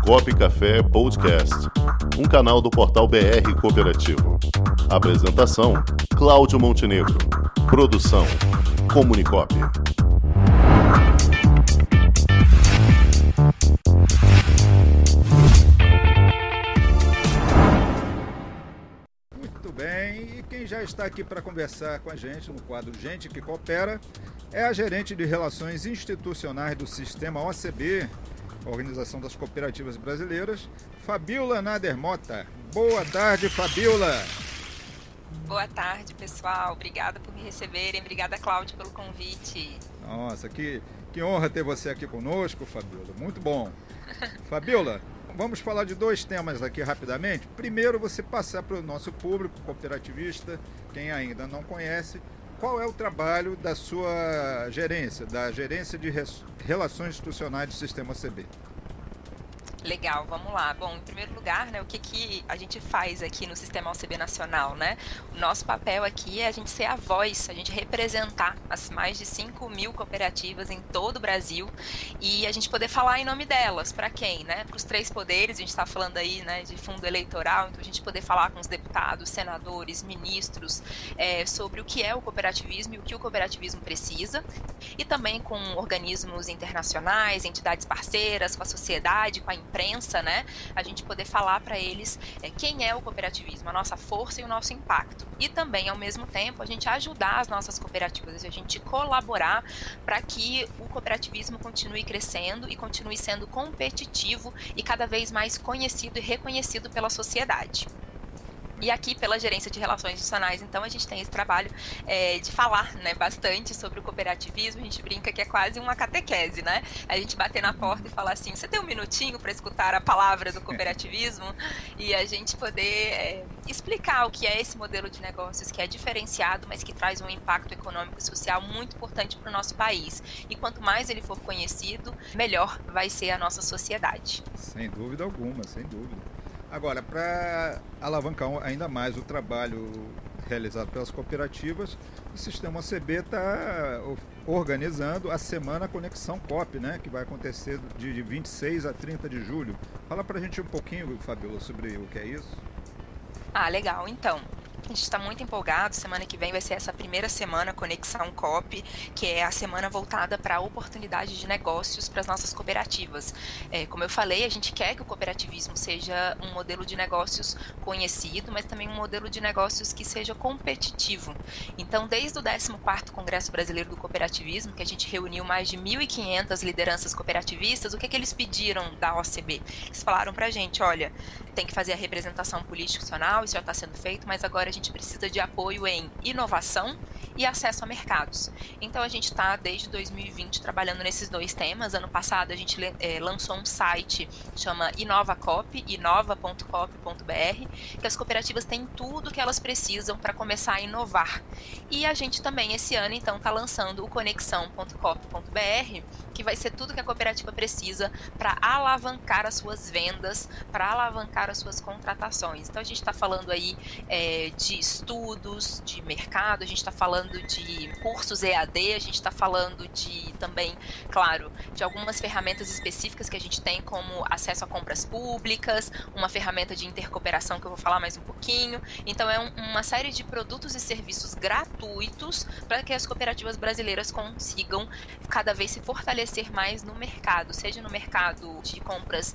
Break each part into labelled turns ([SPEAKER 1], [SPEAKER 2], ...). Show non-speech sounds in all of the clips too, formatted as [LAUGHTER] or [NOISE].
[SPEAKER 1] Comunicop Café Podcast, um canal do portal BR Cooperativo. Apresentação: Cláudio Montenegro. Produção: Comunicop.
[SPEAKER 2] Muito bem, e quem já está aqui para conversar com a gente no quadro Gente que Coopera é a gerente de Relações Institucionais do Sistema OCB, Organização das Cooperativas Brasileiras, Fabiola Nadermota. Boa tarde, Fabiola.
[SPEAKER 3] Boa tarde, pessoal. Obrigada por me receberem. Obrigada, Cláudio, pelo convite.
[SPEAKER 2] Nossa, que, que honra ter você aqui conosco, Fabiola. Muito bom. [LAUGHS] Fabiola, vamos falar de dois temas aqui rapidamente. Primeiro, você passar para o nosso público cooperativista, quem ainda não conhece, qual é o trabalho da sua gerência, da gerência de relações institucionais do Sistema OCB.
[SPEAKER 3] Legal, vamos lá. Bom, em primeiro lugar, né, o que, que a gente faz aqui no Sistema OCB Nacional, né? O nosso papel aqui é a gente ser a voz, a gente representar as mais de 5 mil cooperativas em todo o Brasil e a gente poder falar em nome delas. Para quem, né? Para os três poderes, a gente está falando aí né, de fundo eleitoral, então a gente poder falar com os deputados, senadores, ministros é, sobre o que é o cooperativismo e o que o cooperativismo precisa e também com organismos internacionais, entidades parceiras, com a sociedade, com a imprensa, né? A gente poder falar para eles é, quem é o cooperativismo, a nossa força e o nosso impacto. E também, ao mesmo tempo, a gente ajudar as nossas cooperativas, a gente colaborar para que o cooperativismo continue crescendo e continue sendo competitivo e cada vez mais conhecido e reconhecido pela sociedade. E aqui, pela gerência de relações institucionais, então, a gente tem esse trabalho é, de falar né, bastante sobre o cooperativismo. A gente brinca que é quase uma catequese, né? A gente bater na porta e falar assim: você tem um minutinho para escutar a palavra do cooperativismo? E a gente poder é, explicar o que é esse modelo de negócios que é diferenciado, mas que traz um impacto econômico e social muito importante para o nosso país. E quanto mais ele for conhecido, melhor vai ser a nossa sociedade.
[SPEAKER 2] Sem dúvida alguma, sem dúvida. Agora, para alavancar ainda mais o trabalho realizado pelas cooperativas, o Sistema OCB está organizando a Semana Conexão COP, né, que vai acontecer de 26 a 30 de julho. Fala para a gente um pouquinho, Fabiola, sobre o que é isso.
[SPEAKER 3] Ah, legal. Então, a gente está muito empolgado. Semana que vem vai ser essa primeira semana Conexão COP, que é a semana voltada para a oportunidade de negócios para as nossas cooperativas. É, como eu falei, a gente quer que o cooperativismo seja um modelo de negócios conhecido, mas também um modelo de negócios que seja competitivo. Então, desde o 14º Congresso Brasileiro do Cooperativismo, que a gente reuniu mais de 1.500 lideranças cooperativistas, o que, é que eles pediram da OCB? Eles falaram para a gente, olha, tem que fazer a representação política institucional, isso já está sendo feito, mas agora a gente precisa de apoio em inovação e acesso a mercados. Então a gente está desde 2020 trabalhando nesses dois temas. Ano passado a gente é, lançou um site chama InovaCop, inova.cop.br, que as cooperativas têm tudo que elas precisam para começar a inovar. E a gente também esse ano então está lançando o conexão.cop.br, que vai ser tudo que a cooperativa precisa para alavancar as suas vendas, para alavancar as suas contratações. Então a gente está falando aí é, de estudos, de mercado, a gente está falando de cursos EAD, a gente está falando de também, claro, de algumas ferramentas específicas que a gente tem, como acesso a compras públicas, uma ferramenta de intercooperação que eu vou falar mais um pouquinho. Então é um, uma série de produtos e serviços gratuitos para que as cooperativas brasileiras consigam cada vez se fortalecer mais no mercado, seja no mercado de compras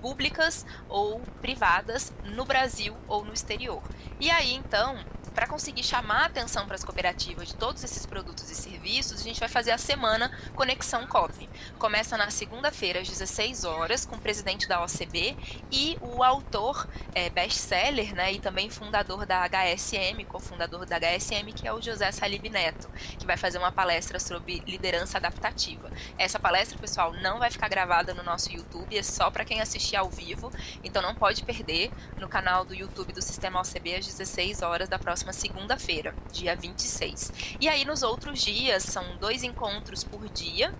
[SPEAKER 3] públicas ou privadas no Brasil ou no exterior. E aí então para conseguir chamar a atenção para as cooperativas de todos esses produtos e serviços, a gente vai fazer a semana Conexão COP. Começa na segunda-feira, às 16 horas, com o presidente da OCB e o autor é, best-seller né, e também fundador da HSM, cofundador da HSM, que é o José Salib Neto, que vai fazer uma palestra sobre liderança adaptativa. Essa palestra, pessoal, não vai ficar gravada no nosso YouTube, é só para quem assistir ao vivo, então não pode perder no canal do YouTube do Sistema OCB às 16 horas da próxima próxima segunda-feira, dia 26. E aí nos outros dias são dois encontros por dia,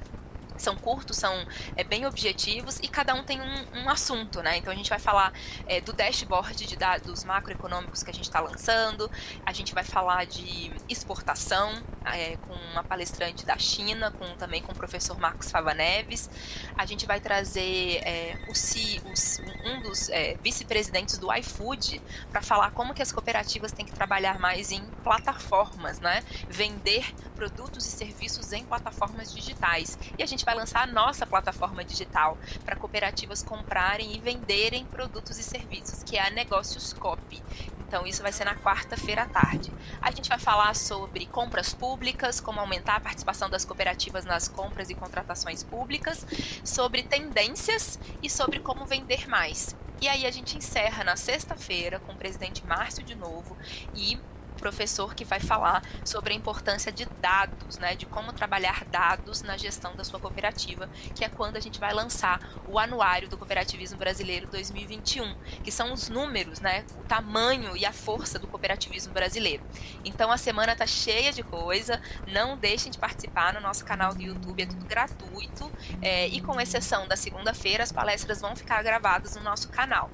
[SPEAKER 3] são curtos, são é, bem objetivos e cada um tem um, um assunto, né? Então a gente vai falar é, do dashboard de dados macroeconômicos que a gente está lançando, a gente vai falar de exportação, é, com uma palestrante da China, com também com o professor Marcos Fava Neves. A gente vai trazer é, o, o, um dos é, vice-presidentes do iFood para falar como que as cooperativas têm que trabalhar mais em plataformas, né? Vender produtos e serviços em plataformas digitais. E a gente vai lançar a nossa plataforma digital para cooperativas comprarem e venderem produtos e serviços, que é a Negócios Copy. Então, isso vai ser na quarta-feira à tarde. A gente vai falar sobre compras públicas, como aumentar a participação das cooperativas nas compras e contratações públicas, sobre tendências e sobre como vender mais. E aí a gente encerra na sexta-feira com o presidente Márcio de novo e professor que vai falar sobre a importância de dados, né, de como trabalhar dados na gestão da sua cooperativa, que é quando a gente vai lançar o anuário do cooperativismo brasileiro 2021, que são os números, né, o tamanho e a força do cooperativismo brasileiro. Então a semana tá cheia de coisa, não deixem de participar no nosso canal do YouTube, é tudo gratuito, é, e com exceção da segunda-feira, as palestras vão ficar gravadas no nosso canal.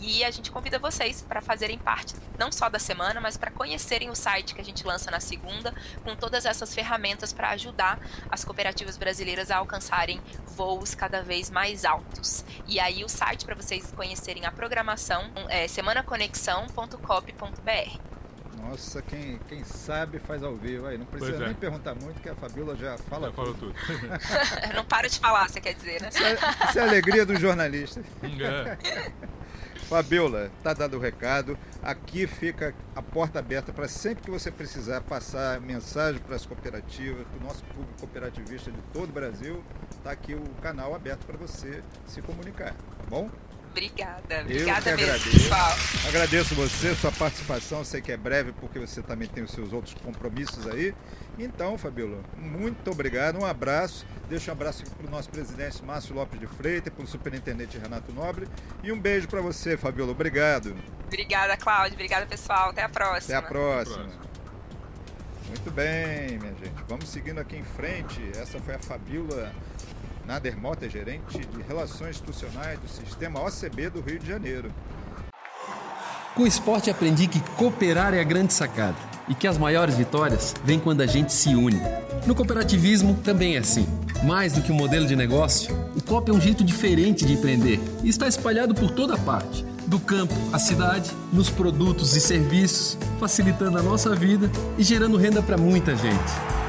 [SPEAKER 3] E a gente convida vocês para fazerem parte não só da semana, mas para conhecerem o site que a gente lança na segunda, com todas essas ferramentas para ajudar as cooperativas brasileiras a alcançarem voos cada vez mais altos. E aí o site para vocês conhecerem a programação é semanaconexão.cop.br.
[SPEAKER 2] Nossa, quem, quem sabe faz ao vivo aí. Não precisa é. nem perguntar muito, que a Fabiola já fala já tudo. tudo. [LAUGHS]
[SPEAKER 3] não para de falar, você quer dizer, né?
[SPEAKER 2] Isso é, isso é a alegria do jornalista. É. [LAUGHS] Fabiola, tá dado o recado. Aqui fica a porta aberta para sempre que você precisar passar mensagem para as cooperativas, para o nosso público cooperativista de todo o Brasil. Tá aqui o canal aberto para você se comunicar, tá bom?
[SPEAKER 3] Obrigada, obrigada
[SPEAKER 2] Eu
[SPEAKER 3] mesmo,
[SPEAKER 2] agradeço.
[SPEAKER 3] pessoal.
[SPEAKER 2] Agradeço você, sua participação. Sei que é breve porque você também tem os seus outros compromissos aí. Então, Fabíola, muito obrigado, um abraço. Deixa um abraço para o nosso presidente Márcio Lopes de Freitas, para o superintendente Renato Nobre. E um beijo para você, Fabíola. Obrigado.
[SPEAKER 3] Obrigada, Cláudio. Obrigada, pessoal. Até a próxima.
[SPEAKER 2] Até a próxima. Muito bem, minha gente. Vamos seguindo aqui em frente. Essa foi a Fabíola Nader Mota, gerente de Relações Institucionais do Sistema OCB do Rio de Janeiro.
[SPEAKER 4] Com o esporte aprendi que cooperar é a grande sacada e que as maiores vitórias vêm quando a gente se une. No cooperativismo também é assim. Mais do que um modelo de negócio, o COP é um jeito diferente de empreender e está espalhado por toda parte do campo à cidade, nos produtos e serviços, facilitando a nossa vida e gerando renda para muita gente.